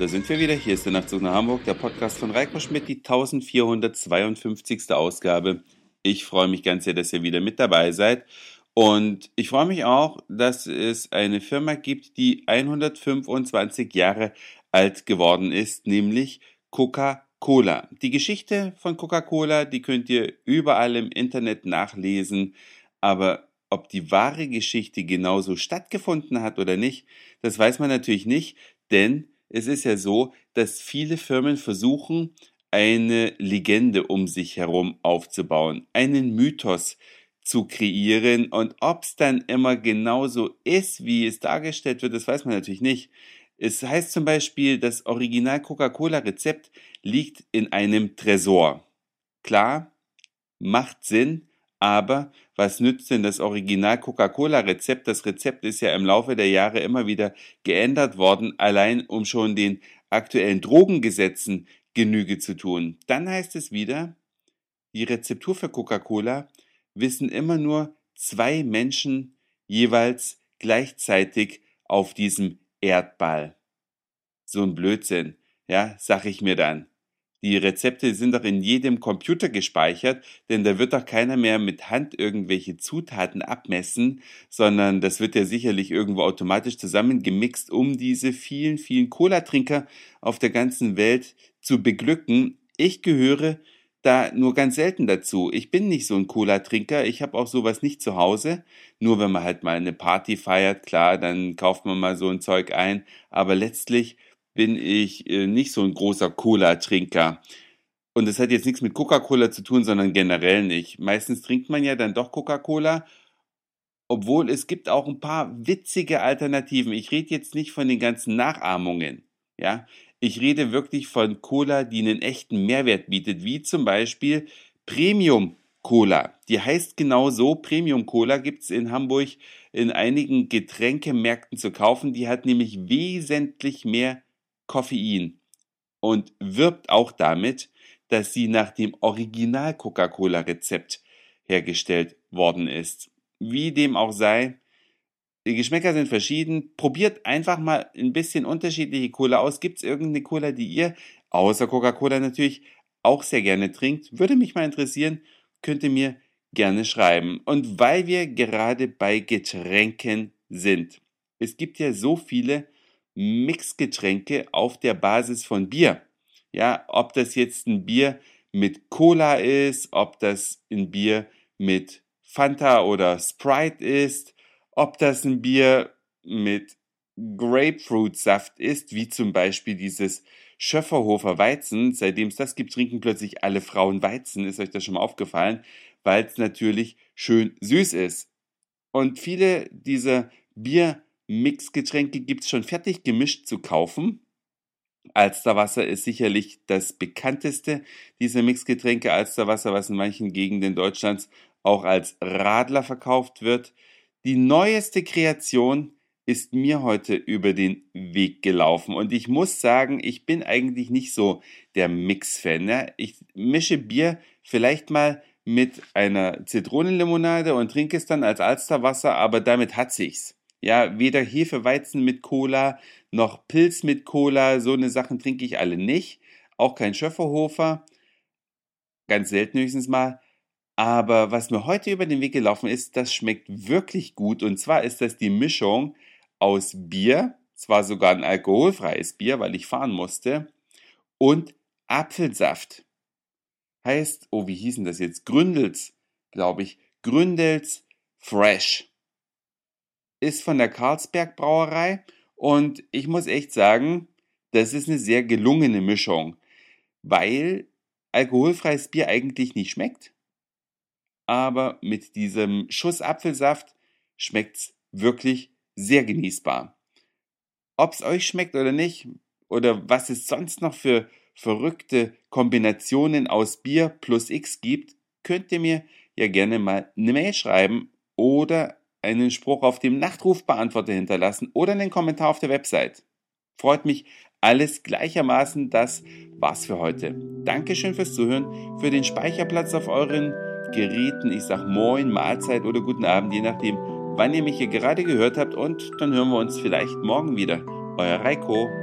da sind wir wieder. Hier ist der Nachtzug nach Hamburg, der Podcast von Reiko Schmidt, die 1452. Ausgabe. Ich freue mich ganz sehr, dass ihr wieder mit dabei seid. Und ich freue mich auch, dass es eine Firma gibt, die 125 Jahre alt geworden ist, nämlich Coca-Cola. Die Geschichte von Coca-Cola, die könnt ihr überall im Internet nachlesen, aber ob die wahre Geschichte genauso stattgefunden hat oder nicht, das weiß man natürlich nicht, denn es ist ja so, dass viele Firmen versuchen, eine Legende um sich herum aufzubauen, einen Mythos zu kreieren. Und ob es dann immer genauso ist, wie es dargestellt wird, das weiß man natürlich nicht. Es heißt zum Beispiel, das Original Coca-Cola-Rezept liegt in einem Tresor. Klar, macht Sinn, aber was nützt denn das Original Coca-Cola-Rezept? Das Rezept ist ja im Laufe der Jahre immer wieder geändert worden, allein um schon den aktuellen Drogengesetzen Genüge zu tun. Dann heißt es wieder, die Rezeptur für Coca-Cola wissen immer nur zwei Menschen jeweils gleichzeitig auf diesem Erdball. So ein Blödsinn, ja, sag ich mir dann. Die Rezepte sind doch in jedem Computer gespeichert, denn da wird doch keiner mehr mit Hand irgendwelche Zutaten abmessen, sondern das wird ja sicherlich irgendwo automatisch zusammengemixt, um diese vielen, vielen Cola-Trinker auf der ganzen Welt zu beglücken. Ich gehöre da nur ganz selten dazu. Ich bin nicht so ein Cola-Trinker, ich habe auch sowas nicht zu Hause. Nur wenn man halt mal eine Party feiert, klar, dann kauft man mal so ein Zeug ein, aber letztlich bin ich äh, nicht so ein großer Cola-Trinker. Und das hat jetzt nichts mit Coca-Cola zu tun, sondern generell nicht. Meistens trinkt man ja dann doch Coca-Cola, obwohl es gibt auch ein paar witzige Alternativen. Ich rede jetzt nicht von den ganzen Nachahmungen. Ja, ich rede wirklich von Cola, die einen echten Mehrwert bietet, wie zum Beispiel Premium Cola. Die heißt genau so. Premium Cola gibt es in Hamburg in einigen Getränkemärkten zu kaufen. Die hat nämlich wesentlich mehr Koffein und wirbt auch damit, dass sie nach dem Original Coca-Cola-Rezept hergestellt worden ist. Wie dem auch sei, die Geschmäcker sind verschieden. Probiert einfach mal ein bisschen unterschiedliche Cola aus. Gibt es irgendeine Cola, die ihr, außer Coca-Cola natürlich, auch sehr gerne trinkt? Würde mich mal interessieren. Könnt ihr mir gerne schreiben. Und weil wir gerade bei Getränken sind. Es gibt ja so viele Mixgetränke auf der Basis von Bier. Ja, ob das jetzt ein Bier mit Cola ist, ob das ein Bier mit Fanta oder Sprite ist, ob das ein Bier mit Grapefruitsaft ist, wie zum Beispiel dieses Schöfferhofer Weizen. Seitdem es das gibt, trinken plötzlich alle Frauen Weizen. Ist euch das schon mal aufgefallen? Weil es natürlich schön süß ist. Und viele dieser Bier Mixgetränke gibt es schon fertig gemischt zu kaufen. Alsterwasser ist sicherlich das bekannteste dieser Mixgetränke. Alsterwasser, was in manchen Gegenden Deutschlands auch als Radler verkauft wird. Die neueste Kreation ist mir heute über den Weg gelaufen und ich muss sagen, ich bin eigentlich nicht so der Mix-Fan. Ne? Ich mische Bier vielleicht mal mit einer Zitronenlimonade und trinke es dann als Alsterwasser, aber damit hat sich's. Ja, weder Hefeweizen mit Cola noch Pilz mit Cola, so eine Sachen trinke ich alle nicht. Auch kein Schöfferhofer. Ganz selten höchstens mal. Aber was mir heute über den Weg gelaufen ist, das schmeckt wirklich gut. Und zwar ist das die Mischung aus Bier, zwar sogar ein alkoholfreies Bier, weil ich fahren musste, und Apfelsaft. Heißt, oh, wie hießen das jetzt? Gründels, glaube ich. Gründels Fresh ist von der Karlsberg Brauerei und ich muss echt sagen, das ist eine sehr gelungene Mischung, weil alkoholfreies Bier eigentlich nicht schmeckt, aber mit diesem Schuss Apfelsaft schmeckt's wirklich sehr genießbar. Ob's euch schmeckt oder nicht, oder was es sonst noch für verrückte Kombinationen aus Bier plus X gibt, könnt ihr mir ja gerne mal eine Mail schreiben oder einen Spruch auf dem Nachtrufbeantworter hinterlassen oder einen Kommentar auf der Website. Freut mich alles gleichermaßen. Das war's für heute. Dankeschön fürs Zuhören, für den Speicherplatz auf euren Geräten. Ich sag Moin, Mahlzeit oder guten Abend, je nachdem, wann ihr mich hier gerade gehört habt. Und dann hören wir uns vielleicht morgen wieder. Euer Reiko.